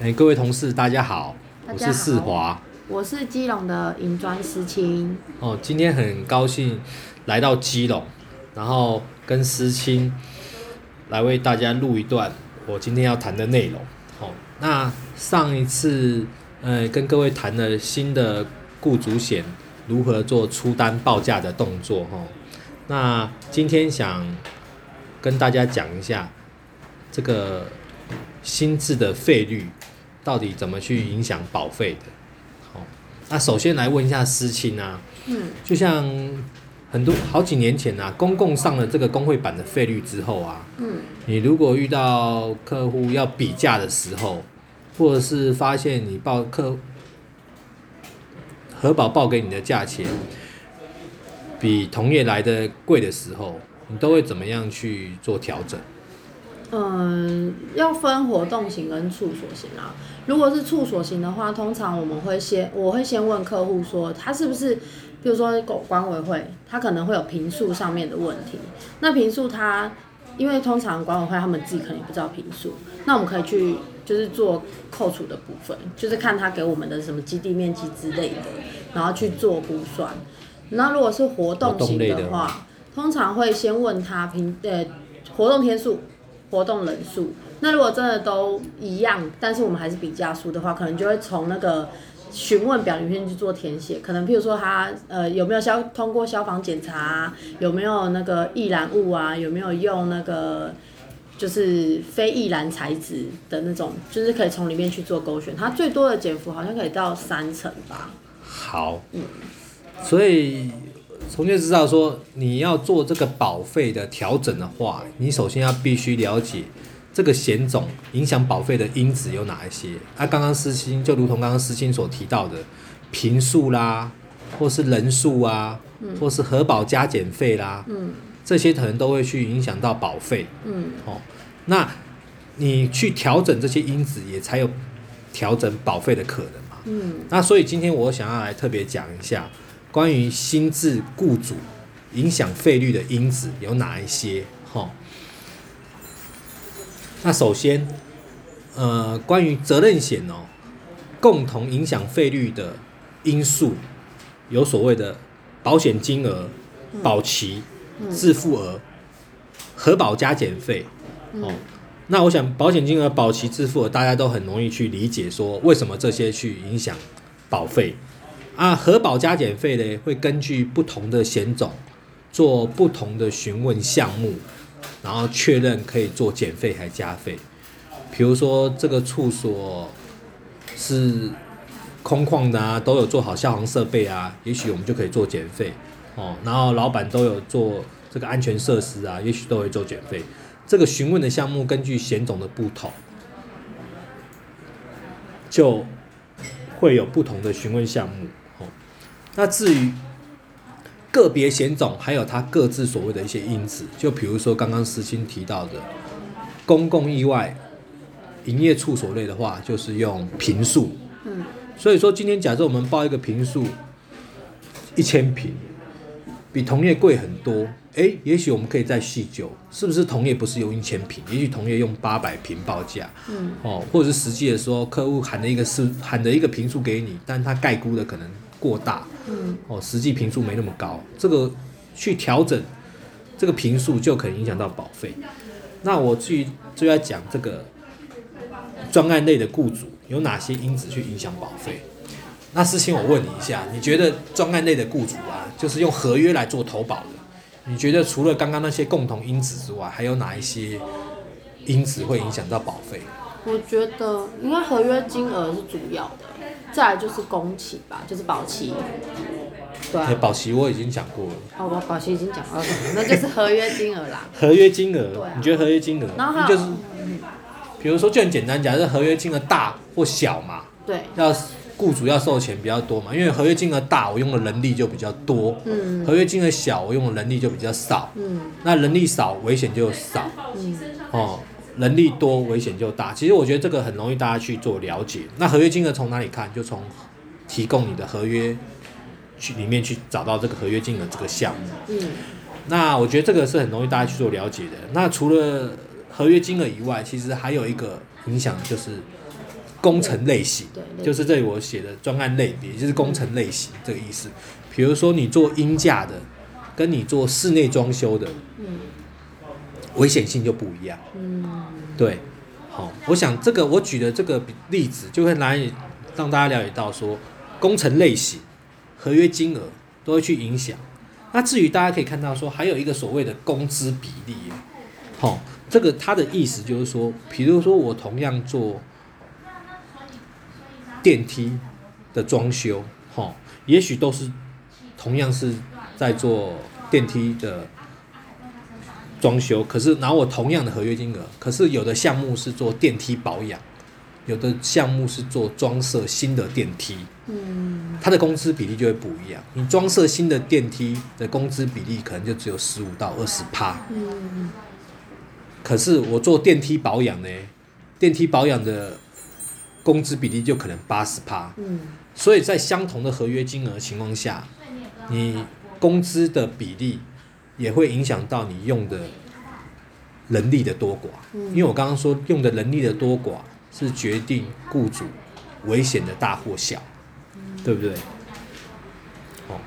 哎，各位同事，大家好，我是世华。我是基隆的银砖思清，哦，今天很高兴来到基隆，然后跟思清来为大家录一段我今天要谈的内容。哦，那上一次呃跟各位谈了新的雇主险如何做出单报价的动作哈、哦，那今天想跟大家讲一下这个新制的费率到底怎么去影响保费的。好、那首先来问一下思清啊，嗯，就像很多好几年前啊，公共上了这个工会版的费率之后啊，嗯，你如果遇到客户要比价的时候，或者是发现你报客核保报给你的价钱比同业来的贵的时候，你都会怎么样去做调整？嗯，要分活动型跟处所型啊。如果是处所型的话，通常我们会先，我会先问客户说，他是不是，比如说狗管委会，他可能会有平数上面的问题。那平数他，因为通常管委会他们自己可能也不知道平数，那我们可以去就是做扣除的部分，就是看他给我们的什么基地面积之类的，然后去做估算。那如果是活动型的话，通常会先问他平呃活动天数、活动人数。那如果真的都一样，但是我们还是比价数的话，可能就会从那个询问表里面去做填写。可能譬如说他呃有没有消通过消防检查、啊，有没有那个易燃物啊，有没有用那个。就是非易燃材质的那种，就是可以从里面去做勾选，它最多的减幅好像可以到三成吧。好，嗯所以从就知道说，你要做这个保费的调整的话，你首先要必须了解这个险种影响保费的因子有哪一些。啊，刚刚思清就如同刚刚思清所提到的，平数啦，或是人数啊，或是核保加减费啦，嗯这些可能都会去影响到保费。嗯哦，那你去调整这些因子，也才有调整保费的可能嘛。嗯那所以今天我想要来特别讲一下关于新制雇主影响费率的因子有哪一些哈。那首先，呃，关于责任险哦，共同影响费率的因素有所谓的保险金额、保期、自付额、核保加减费哦。那我想保险金额、保期、自付额，大家都很容易去理解，说为什么这些去影响保费啊？核保加减费呢，会根据不同的险种做不同的询问项目，然后确认可以做减费还加费。比如说这个处所是空旷的啊，都有做好消防设备啊，也许我们就可以做减费哦。然后老板都有做这个安全设施啊，也许都会做减费。这个询问的项目根据险种的不同，就会有不同的询问项目。哦，那至于个别险种，还有它各自所谓的一些因子，就比如说刚刚思清提到的公共意外营业处所类的话，就是用平数。嗯所以说，今天假设我们报一个平数一千平，比同业贵很多，诶，也许我们可以再细究，是不是同业不是用一千平，也许同业用八百平报价，嗯哦，或者是实际的时候，客户喊的一个是喊的一个平数给你，但他概估的可能过大，嗯哦，实际频数没那么高，这个去调整这个频数就可能影响到保费。那我去就要讲这个专案类的雇主有哪些因子去影响保费。那思清，我问你一下，你觉得专案类的雇主啊，就是用合约来做投保的，你觉得除了刚刚那些共同因子之外，还有哪一些因子会影响到保费？我觉得应该合约金额是主要的，再来就是工期吧，就是保期。对保期我已经讲过了，哦，我保期已经讲到了，那就是合约金额啦。合约金额，对啊。你觉得合约金额，然后就是，比如说就很简单，假设合约金额大或小嘛，对，要雇主要收钱比较多嘛，因为合约金额大，我用的人力就比较多；嗯。合约金额小，我用的人力就比较少。嗯。那人力少，危险就少。嗯。哦；人力多，危险就大。其实我觉得这个很容易大家去做了解。那合约金额从哪里看？就从提供你的合约去里面去找到这个合约金额这个项目。嗯那我觉得这个是很容易大家去做了解的。那除了合约金额以外，其实还有一个影响就是工程类型，就是这里我写的专案类别，就是工程类型这个意思。比如说你做阴架的，跟你做室内装修的，嗯危险性就不一样。嗯对，好、我想这个我举的这个例子，就会难以让大家了解到说，工程类型、合约金额都会去影响。那至于大家可以看到说，还有一个所谓的工资比例，好、这个它的意思就是说，比如说我同样做电梯的装修，哈、也许都是同样是在做电梯的装修，可是拿我同样的合约金额，可是有的项目是做电梯保养，有的项目是做装设新的电梯，嗯它的工资比例就会不一样。你装设新的电梯的工资比例可能就只有十五到二十趴，嗯可是我做电梯保养呢，电梯保养的工资比例就可能八十趴。嗯所以在相同的合约金额情况下，你工资的比例也会影响到你用的能力的多寡。嗯因为我刚刚说用的能力的多寡是决定雇主危险的大或小，对不对？哦，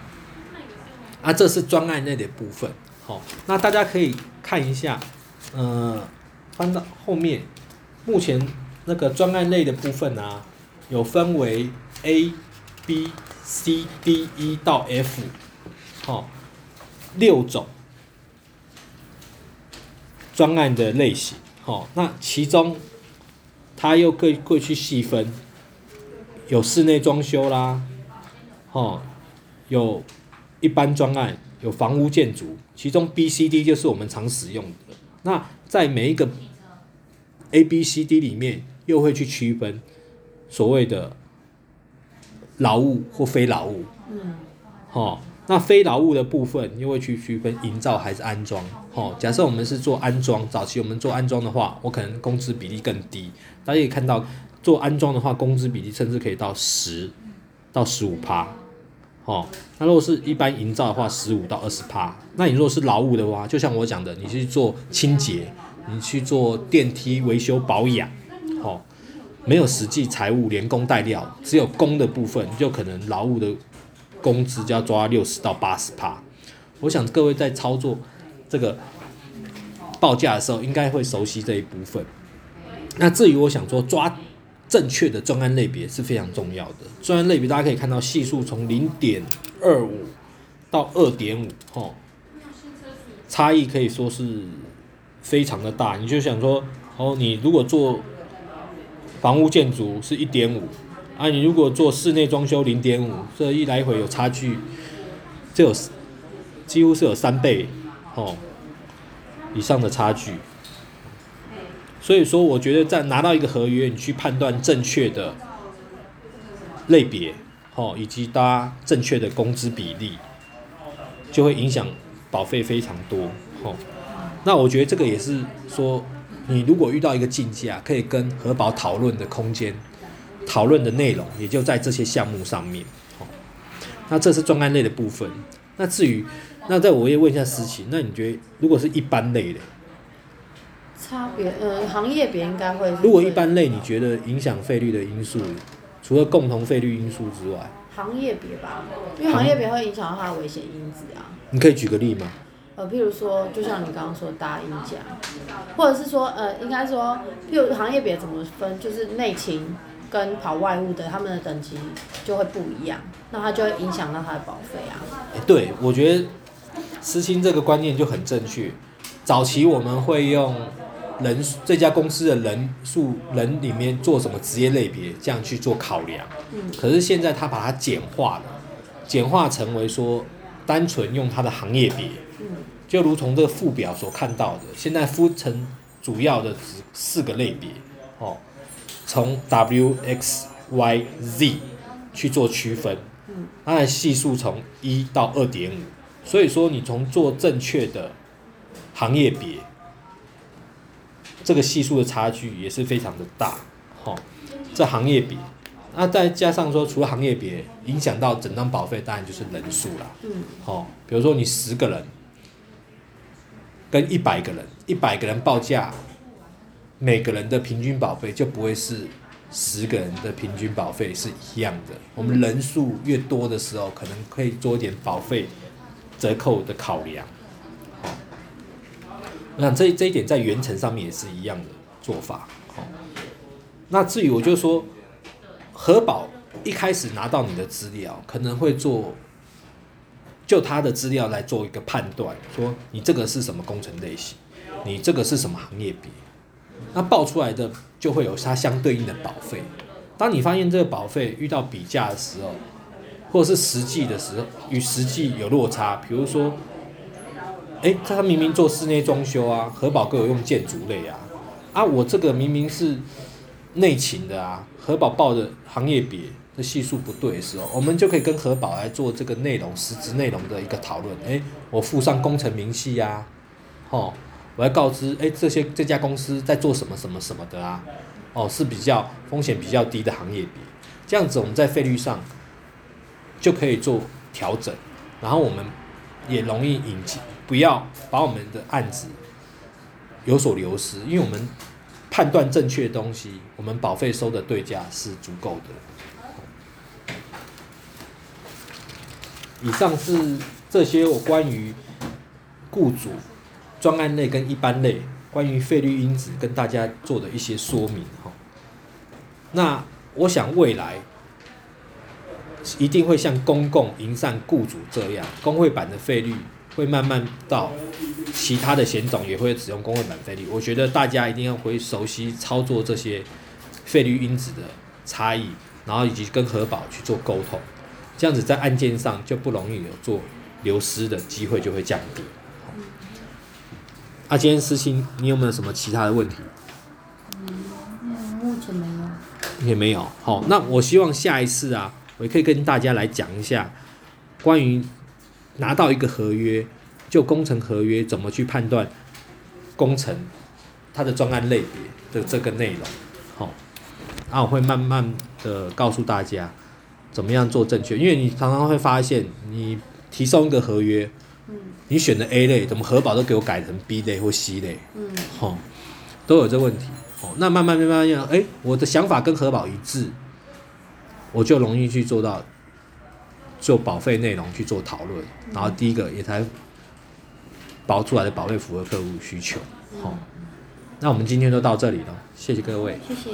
啊，这是专案类的部分。好、那大家可以看一下，呃，翻到后面，目前那个专案类的部分啊，有分为 A、B、C、D、E 到 F，好、六种专案的类型。好、那其中它又可以会去细分，有室内装修啦，哦，有一般专案，有房屋建筑，其中 B、C、D 就是我们常使用的。那在每一个 A、B、C、D 里面，又会去区分所谓的劳务或非劳务。嗯哦，那非劳务的部分又会去区分营造还是安装。哦，假设我们是做安装，早期我们做安装的话，我可能工资比例更低。大家可以看到，做安装的话，工资比例甚至可以到十到十五趴。哦，那如果是一般营造的话，十五到二十趴。那你如果是劳务的话，就像我讲的，你去做清洁，你去做电梯维修保养，哦，没有实际财务连工带料，只有工的部分，就可能劳务的工资就要抓六十到八十趴。我想各位在操作这个报价的时候，应该会熟悉这一部分。那至于我想说抓正确的专案类别是非常重要的。专案类别大家可以看到系数从零点二五到二点五，吼，差异可以说是非常的大。你就想说，哦，你如果做房屋建筑是一点五，啊，你如果做室内装修零点五，这一来回有差距，这有几乎是有三倍，哦，以上的差距。所以说，我觉得在拿到一个合约，你去判断正确的类别，哦，以及搭正确的工资比例，就会影响保费非常多，哦。那我觉得这个也是说，你如果遇到一个竞价，可以跟核保讨论的空间，讨论的内容也就在这些项目上面，哦。那这是专案类的部分。那至于，那在我也问一下思琪，那你觉得如果是一般类的？差别呃行业别应该会如果一般类，你觉得影响费率的因素，除了共同费率因素之外，行业别吧，因为行业别会影响到它的危险因子啊。你可以举个例吗？呃，譬如说，就像你刚刚说的搭音架，或者是说，呃，应该说，譬如行业别怎么分，就是内勤跟跑外务的，他们的等级就会不一样，那他就会影响到他的保费啊。诶对，我觉得思清这个观念就很正确。早期我们会用人数这家公司的人数人里面做什么职业类别，这样去做考量。嗯可是现在他把它简化了，简化成为说单纯用它的行业别，嗯就如同这个附表所看到的，现在分成主要的只四个类别哦，从 W、X、Y、Z 去做区分，嗯它的系数从一到二点五，所以说你从做正确的行业别，这个系数的差距也是非常的大，哈、这行业别，那再加上说，除了行业别影响到整张保费，当然就是人数啦。嗯哦，比如说你十个人跟一百个人，一百个人报价，每个人的平均保费就不会是十个人的平均保费是一样的。我们人数越多的时候，可能可以做一点保费折扣的考量。那这这一点在原程上面也是一样的做法。好，那至于我就说，核保一开始拿到你的资料，可能会做就他的资料来做一个判断，说你这个是什么工程类型，你这个是什么行业别，那报出来的就会有它相对应的保费。当你发现这个保费遇到比价的时候，或者是实际的时候与实际有落差，比如说。哎，他明明做室内装修啊，核保各有用建筑类啊，啊，我这个明明是内勤的啊，核保报的行业别的系数不对的时候，我们就可以跟核保来做这个内容实质内容的一个讨论。哎，我附上工程明细呀，哦，我要告知，哎，这些这家公司在做什么什么什么的啊，哦，是比较风险比较低的行业别，这样子我们在费率上就可以做调整，然后我们也容易引进。不要把我们的案子有所流失，因为我们判断正确的东西，我们保费收的对价是足够的。以上是这些我关于雇主专案类跟一般类关于费率因子跟大家做的一些说明哈。那我想未来一定会像公共营善雇主这样，工会版的费率。会慢慢到其他的险种也会使用工会版费率，我觉得大家一定要会熟悉操作这些费率因子的差异，然后以及跟核保去做沟通，这样子在案件上就不容易有做流失的机会就会降低。啊，今天思清，你有没有什么其他的问题？嗯，目前没有。也没有。好，那我希望下一次啊，我也可以跟大家来讲一下关于。拿到一个合约，就工程合约怎么去判断工程它的专案类别的这个内容，好，那我会慢慢的告诉大家怎么样做正确，因为你常常会发现你提送一个合约，嗯，你选的 A 类，怎么核保都给我改成 B 类或 C 类，嗯，好，都有这问题，哦，那慢慢慢慢要，哎，我的想法跟核保一致，我就容易去做到。就保费内容去做讨论，然后第一个也才保出来的保费符合客户需求。好，那我们今天就到这里了，谢谢各位。谢谢。